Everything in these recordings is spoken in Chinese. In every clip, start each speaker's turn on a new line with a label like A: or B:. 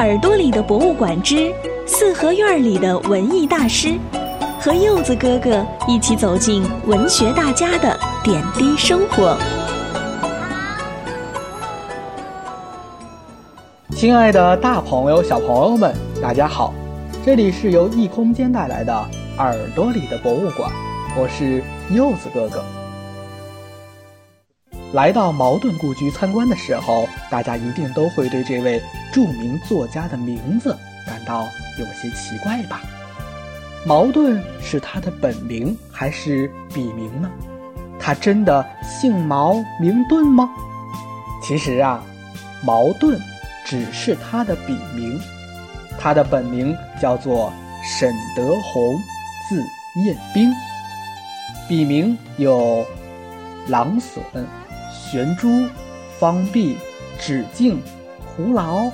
A: 耳朵里的博物馆之四合院里的文艺大师，和柚子哥哥一起走进文学大家的点滴生活。
B: 亲爱的，大朋友、小朋友们，大家好！这里是由异空间带来的耳朵里的博物馆，我是柚子哥哥。来到茅盾故居参观的时候，大家一定都会对这位著名作家的名字感到有些奇怪吧？茅盾是他的本名还是笔名呢？他真的姓毛名盾吗？其实啊，茅盾只是他的笔名，他的本名叫做沈德宏，字彦兵，笔名有狼隼。玄珠、方弼、止敬、胡劳、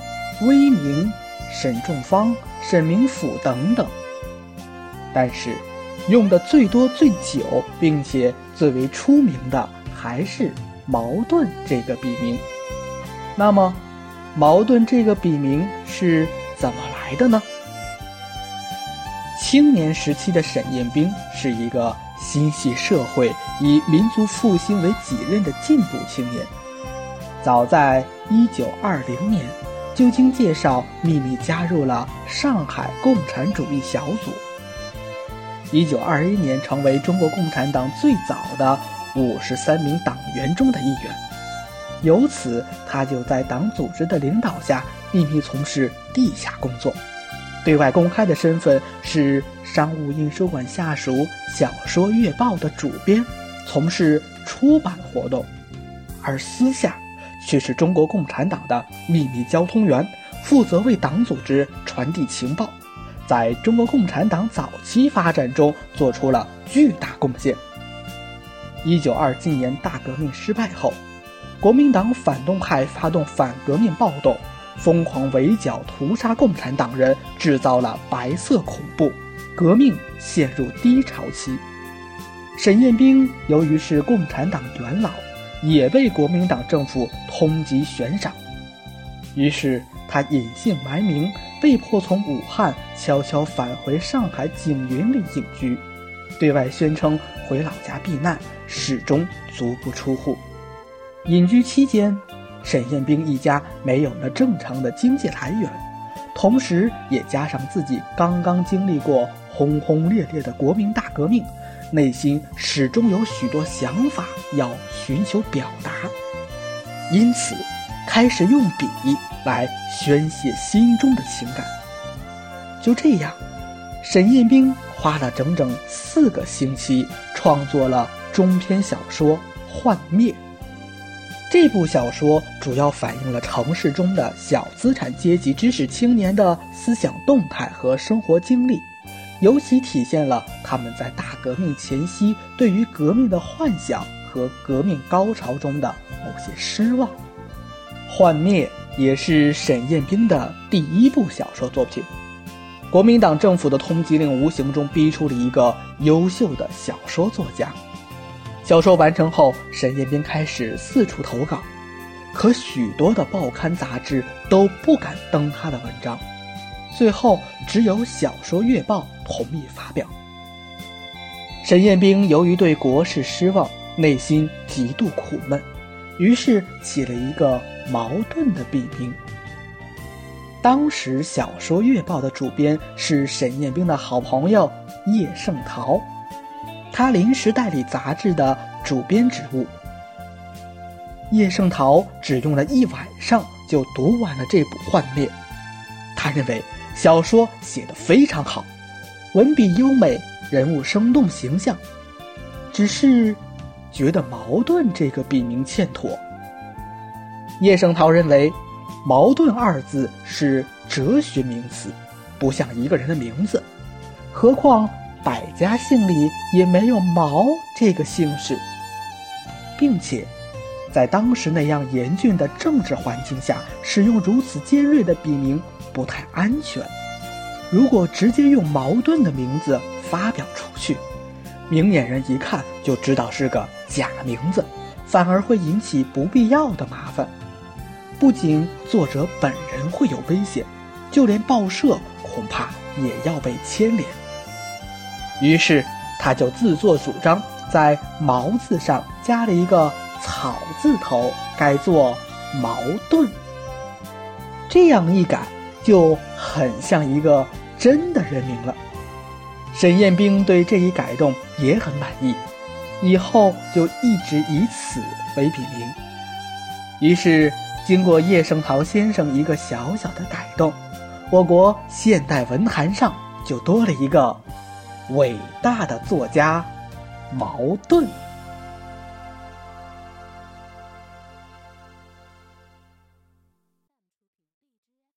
B: 威明、沈仲方、沈明甫等等。但是，用的最多、最久，并且最为出名的，还是茅盾这个笔名。那么，茅盾这个笔名是怎么来的呢？青年时期的沈彦冰是一个。心系社会、以民族复兴为己任的进步青年，早在1920年就经介绍秘密加入了上海共产主义小组。1921年成为中国共产党最早的53名党员中的一员，由此他就在党组织的领导下秘密从事地下工作。对外公开的身份是商务印书馆下属《小说月报》的主编，从事出版活动；而私下却是中国共产党的秘密交通员，负责为党组织传递情报，在中国共产党早期发展中做出了巨大贡献。一九二七年大革命失败后，国民党反动派发动反革命暴动。疯狂围剿、屠杀共产党人，制造了白色恐怖，革命陷入低潮期。沈彦兵由于是共产党元老，也被国民党政府通缉悬赏，于是他隐姓埋名，被迫从武汉悄悄返回上海景云里隐居，对外宣称回老家避难，始终足不出户。隐居期间。沈雁冰一家没有了正常的经济来源，同时也加上自己刚刚经历过轰轰烈烈的国民大革命，内心始终有许多想法要寻求表达，因此开始用笔来宣泄心中的情感。就这样，沈雁冰花了整整四个星期创作了中篇小说《幻灭》。这部小说主要反映了城市中的小资产阶级知识青年的思想动态和生活经历，尤其体现了他们在大革命前夕对于革命的幻想和革命高潮中的某些失望。《幻灭》也是沈雁冰的第一部小说作品。国民党政府的通缉令无形中逼出了一个优秀的小说作家。小说完成后，沈彦兵开始四处投稿，可许多的报刊杂志都不敢登他的文章，最后只有《小说月报》同意发表。沈彦兵由于对国事失望，内心极度苦闷，于是起了一个矛盾的笔名。当时，《小说月报》的主编是沈彦兵的好朋友叶圣陶。他临时代理杂志的主编职务。叶圣陶只用了一晚上就读完了这部《幻灭》，他认为小说写得非常好，文笔优美，人物生动形象，只是觉得“矛盾”这个笔名欠妥。叶圣陶认为，“矛盾”二字是哲学名词，不像一个人的名字，何况。百家姓里也没有毛这个姓氏，并且，在当时那样严峻的政治环境下，使用如此尖锐的笔名不太安全。如果直接用矛盾的名字发表出去，明眼人一看就知道是个假名字，反而会引起不必要的麻烦。不仅作者本人会有危险，就连报社恐怕也要被牵连。于是，他就自作主张在“毛”字上加了一个“草”字头，改作“矛盾”。这样一改，就很像一个真的人名了。沈彦冰对这一改动也很满意，以后就一直以此为笔名。于是，经过叶圣陶先生一个小小的改动，我国现代文坛上就多了一个伟大的作家——茅盾。